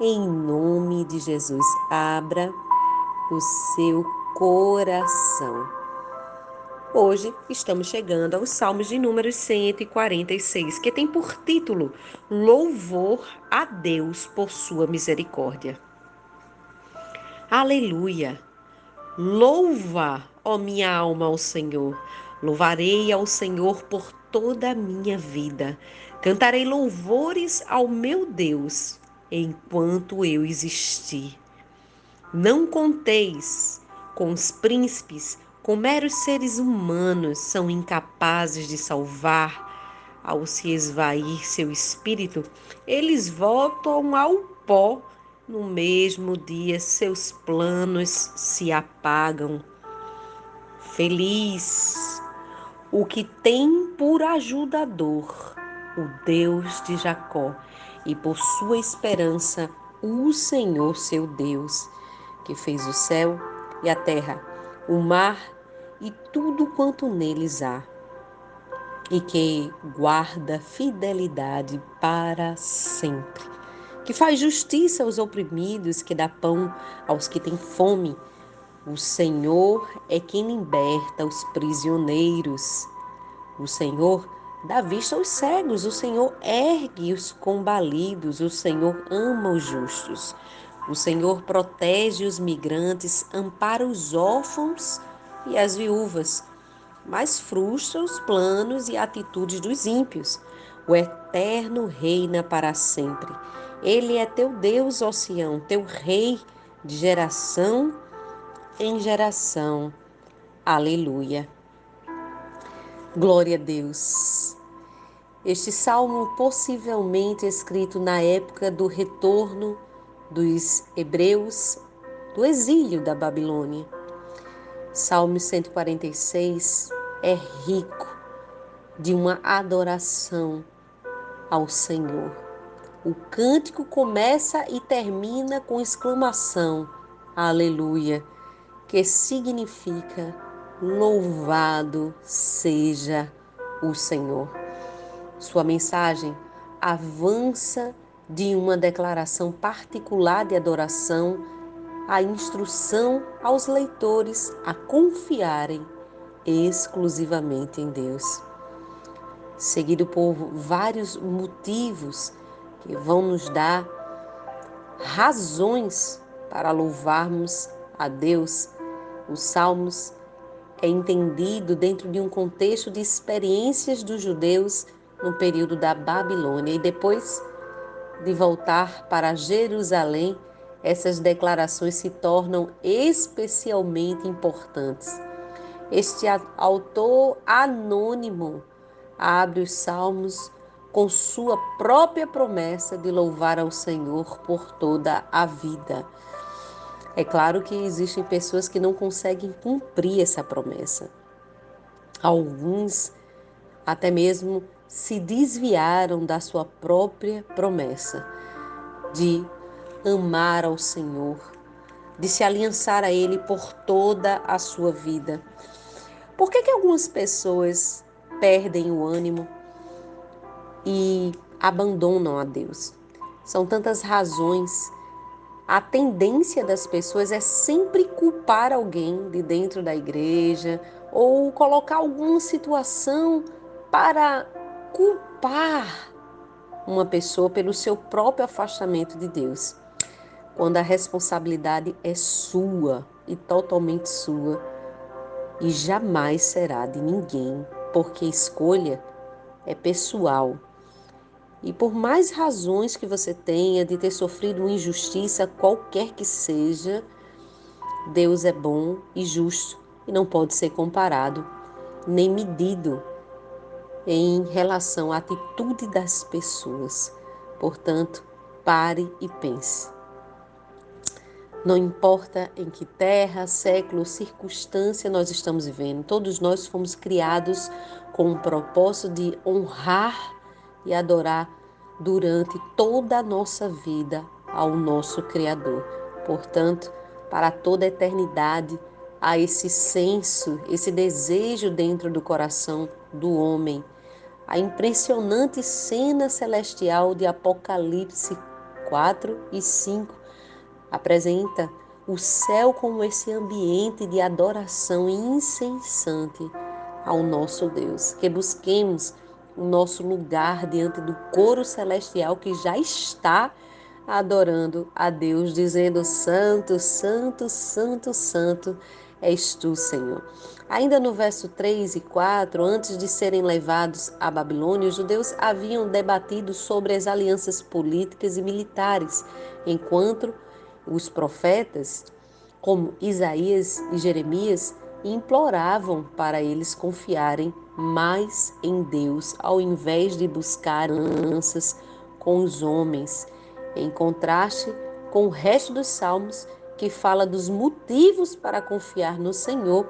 em nome de Jesus. Abra o seu coração. Hoje estamos chegando aos Salmos de número 146, que tem por título Louvor a Deus por sua misericórdia. Aleluia! Louva, ó minha alma, ao Senhor. Louvarei ao Senhor por toda a minha vida. Cantarei louvores ao meu Deus enquanto eu existir. Não conteis com os príncipes, com meros seres humanos são incapazes de salvar. Ao se esvair seu espírito, eles voltam ao pó. No mesmo dia, seus planos se apagam. Feliz o que tem por ajudador o Deus de Jacó e por sua esperança o Senhor seu Deus, que fez o céu e a terra, o mar e tudo quanto neles há, e que guarda fidelidade para sempre, que faz justiça aos oprimidos, que dá pão aos que têm fome. O Senhor é quem liberta os prisioneiros. O Senhor dá vista aos cegos, o Senhor ergue os combalidos, o Senhor ama os justos. O Senhor protege os migrantes, ampara os órfãos e as viúvas, mas frustra os planos e atitudes dos ímpios. O Eterno reina para sempre. Ele é teu Deus, Sião, teu Rei de geração em geração. Aleluia. Glória a Deus. Este salmo, possivelmente escrito na época do retorno dos hebreus do exílio da Babilônia. Salmo 146 é rico de uma adoração ao Senhor. O cântico começa e termina com exclamação: Aleluia, que significa louvado seja o Senhor. Sua mensagem avança de uma declaração particular de adoração à instrução aos leitores a confiarem exclusivamente em Deus. Seguido por vários motivos que vão nos dar razões para louvarmos a Deus, os Salmos é entendido dentro de um contexto de experiências dos judeus no período da Babilônia e depois de voltar para Jerusalém, essas declarações se tornam especialmente importantes. Este autor anônimo abre os salmos com sua própria promessa de louvar ao Senhor por toda a vida. É claro que existem pessoas que não conseguem cumprir essa promessa. Alguns até mesmo se desviaram da sua própria promessa de amar ao Senhor, de se aliançar a Ele por toda a sua vida. Por que, que algumas pessoas perdem o ânimo e abandonam a Deus? São tantas razões. A tendência das pessoas é sempre culpar alguém de dentro da igreja ou colocar alguma situação para culpar uma pessoa pelo seu próprio afastamento de Deus, quando a responsabilidade é sua e totalmente sua e jamais será de ninguém, porque escolha é pessoal. E por mais razões que você tenha de ter sofrido injustiça, qualquer que seja, Deus é bom e justo e não pode ser comparado nem medido em relação à atitude das pessoas. Portanto, pare e pense. Não importa em que terra, século, circunstância nós estamos vivendo, todos nós fomos criados com o propósito de honrar e adorar durante toda a nossa vida ao nosso Criador. Portanto, para toda a eternidade, há esse senso, esse desejo dentro do coração do homem. A impressionante cena celestial de Apocalipse 4 e 5 apresenta o céu como esse ambiente de adoração incessante ao nosso Deus. Que busquemos o nosso lugar diante do coro celestial que já está adorando a Deus, dizendo: Santo, Santo, Santo, Santo és tu, Senhor. Ainda no verso 3 e 4, antes de serem levados à Babilônia, os judeus haviam debatido sobre as alianças políticas e militares, enquanto os profetas, como Isaías e Jeremias, imploravam para eles confiarem mais em Deus, ao invés de buscar alianças com os homens, em contraste com o resto dos salmos que fala dos motivos para confiar no Senhor.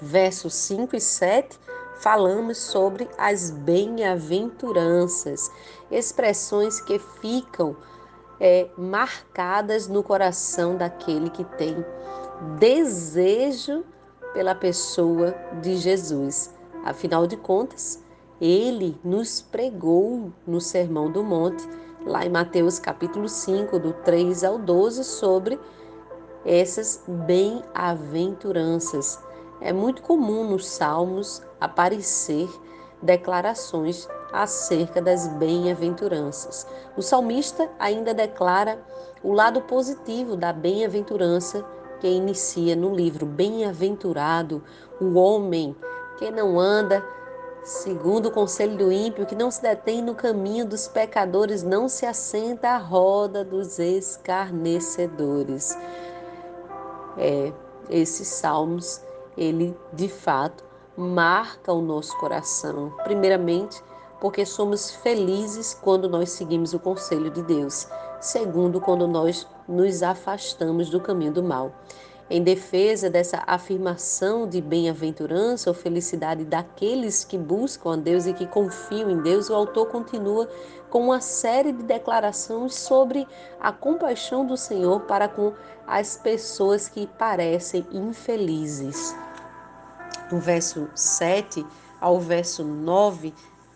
Versos 5 e 7 falamos sobre as bem-aventuranças, expressões que ficam é, marcadas no coração daquele que tem desejo pela pessoa de Jesus. Afinal de contas, ele nos pregou no Sermão do Monte, lá em Mateus capítulo 5, do 3 ao 12, sobre essas bem-aventuranças. É muito comum nos Salmos aparecer declarações acerca das bem-aventuranças. O salmista ainda declara o lado positivo da bem-aventurança que inicia no livro Bem-aventurado o homem que não anda segundo o conselho do ímpio, que não se detém no caminho dos pecadores, não se assenta à roda dos escarnecedores. É, esses salmos, ele de fato marca o nosso coração. Primeiramente, porque somos felizes quando nós seguimos o conselho de Deus. Segundo, quando nós nos afastamos do caminho do mal. Em defesa dessa afirmação de bem-aventurança ou felicidade daqueles que buscam a Deus e que confiam em Deus, o autor continua com uma série de declarações sobre a compaixão do Senhor para com as pessoas que parecem infelizes. Do verso 7 ao verso 9,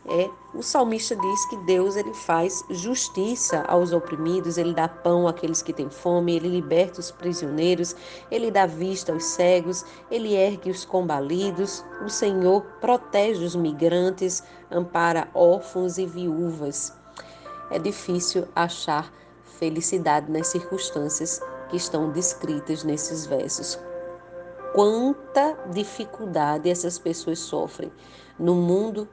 é o salmista diz que Deus ele faz justiça aos oprimidos, ele dá pão àqueles que têm fome, ele liberta os prisioneiros, ele dá vista aos cegos, ele ergue os combalidos, o Senhor protege os migrantes, ampara órfãos e viúvas. É difícil achar felicidade nas circunstâncias que estão descritas nesses versos. Quanta dificuldade essas pessoas sofrem no mundo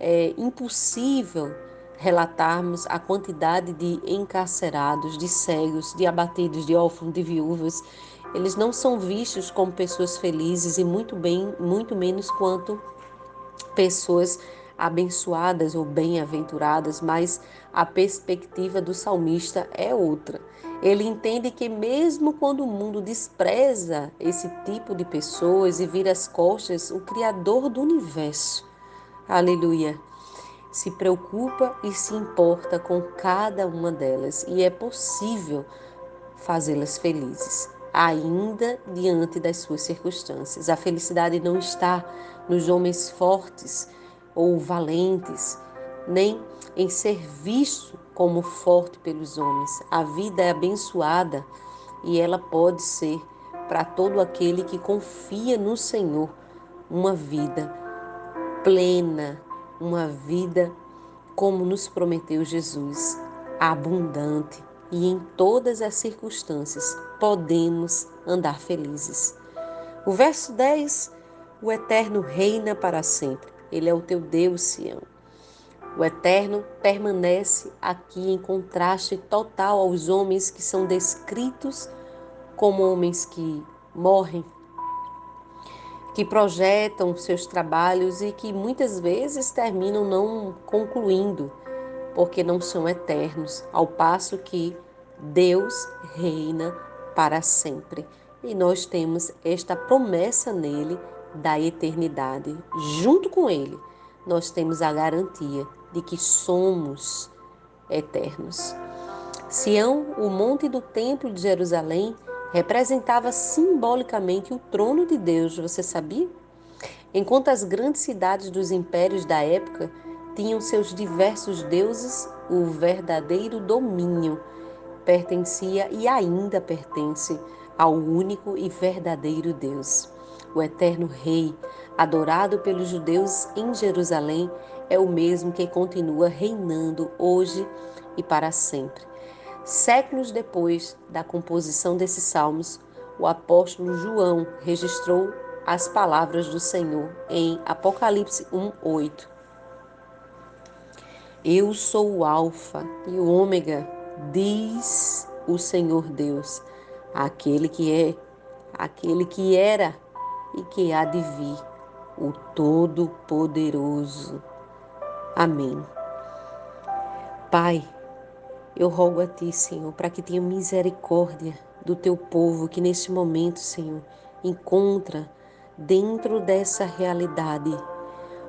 é impossível relatarmos a quantidade de encarcerados, de cegos, de abatidos, de órfãos, de viúvas. Eles não são vistos como pessoas felizes e muito bem, muito menos quanto pessoas abençoadas ou bem-aventuradas, mas a perspectiva do salmista é outra. Ele entende que mesmo quando o mundo despreza esse tipo de pessoas e vira as costas, o criador do universo aleluia, se preocupa e se importa com cada uma delas e é possível fazê-las felizes, ainda diante das suas circunstâncias. A felicidade não está nos homens fortes ou valentes, nem em ser visto como forte pelos homens. A vida é abençoada e ela pode ser para todo aquele que confia no Senhor uma vida plena, uma vida como nos prometeu Jesus, abundante e em todas as circunstâncias podemos andar felizes. O verso 10: O Eterno reina para sempre. Ele é o teu Deus, Sião. O Eterno permanece aqui em contraste total aos homens que são descritos como homens que morrem que projetam seus trabalhos e que muitas vezes terminam não concluindo, porque não são eternos, ao passo que Deus reina para sempre. E nós temos esta promessa nele da eternidade. Junto com ele, nós temos a garantia de que somos eternos. Sião, o monte do Templo de Jerusalém, representava simbolicamente o trono de Deus, você sabia? Enquanto as grandes cidades dos impérios da época tinham seus diversos deuses, o verdadeiro domínio pertencia e ainda pertence ao único e verdadeiro Deus. O eterno Rei, adorado pelos judeus em Jerusalém, é o mesmo que continua reinando hoje e para sempre. Séculos depois da composição desses salmos, o apóstolo João registrou as palavras do Senhor em Apocalipse 1:8. Eu sou o alfa e o ômega, diz o Senhor Deus, aquele que é, aquele que era e que há de vir, o Todo-Poderoso. Amém. Pai, eu rogo a Ti, Senhor, para que tenha misericórdia do Teu povo que neste momento, Senhor, encontra dentro dessa realidade.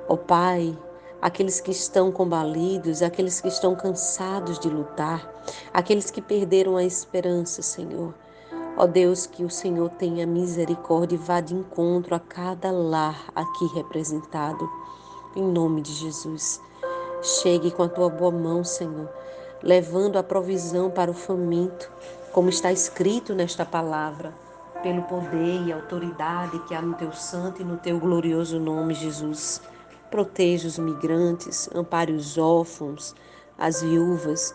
Ó Pai, aqueles que estão combalidos, aqueles que estão cansados de lutar, aqueles que perderam a esperança, Senhor. Ó Deus, que o Senhor tenha misericórdia e vá de encontro a cada lar aqui representado. Em nome de Jesus. Chegue com a tua boa mão, Senhor levando a provisão para o faminto, como está escrito nesta palavra, pelo poder e autoridade que há no teu santo e no teu glorioso nome, Jesus. Proteja os migrantes, ampare os órfãos, as viúvas,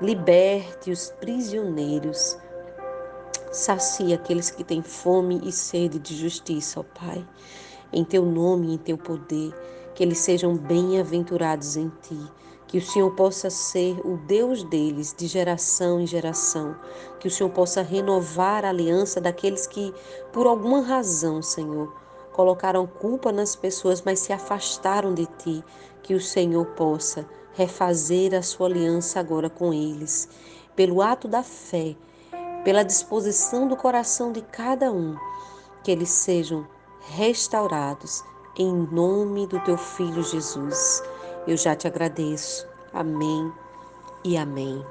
liberte os prisioneiros. Sacia aqueles que têm fome e sede de justiça, ó Pai. Em teu nome e em teu poder, que eles sejam bem-aventurados em ti que o Senhor possa ser o Deus deles de geração em geração, que o Senhor possa renovar a aliança daqueles que, por alguma razão, Senhor, colocaram culpa nas pessoas, mas se afastaram de ti, que o Senhor possa refazer a sua aliança agora com eles, pelo ato da fé, pela disposição do coração de cada um, que eles sejam restaurados. Em nome do teu filho Jesus. Eu já te agradeço. Amém e amém.